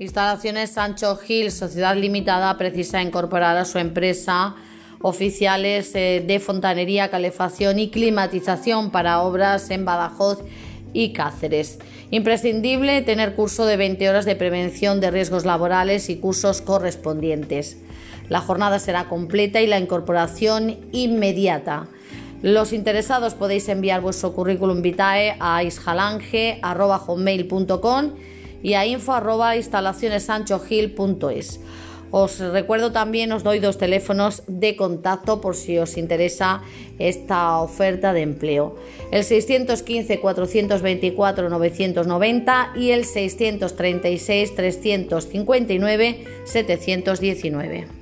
Instalaciones Sancho Gil, Sociedad Limitada, precisa incorporar a su empresa oficiales eh, de fontanería, calefacción y climatización para obras en Badajoz y Cáceres. Imprescindible tener curso de 20 horas de prevención de riesgos laborales y cursos correspondientes. La jornada será completa y la incorporación inmediata. Los interesados podéis enviar vuestro currículum vitae a isjalange.com y a info.instalacionesanchogil.es. Os recuerdo también, os doy dos teléfonos de contacto por si os interesa esta oferta de empleo. El 615-424-990 y el 636-359-719.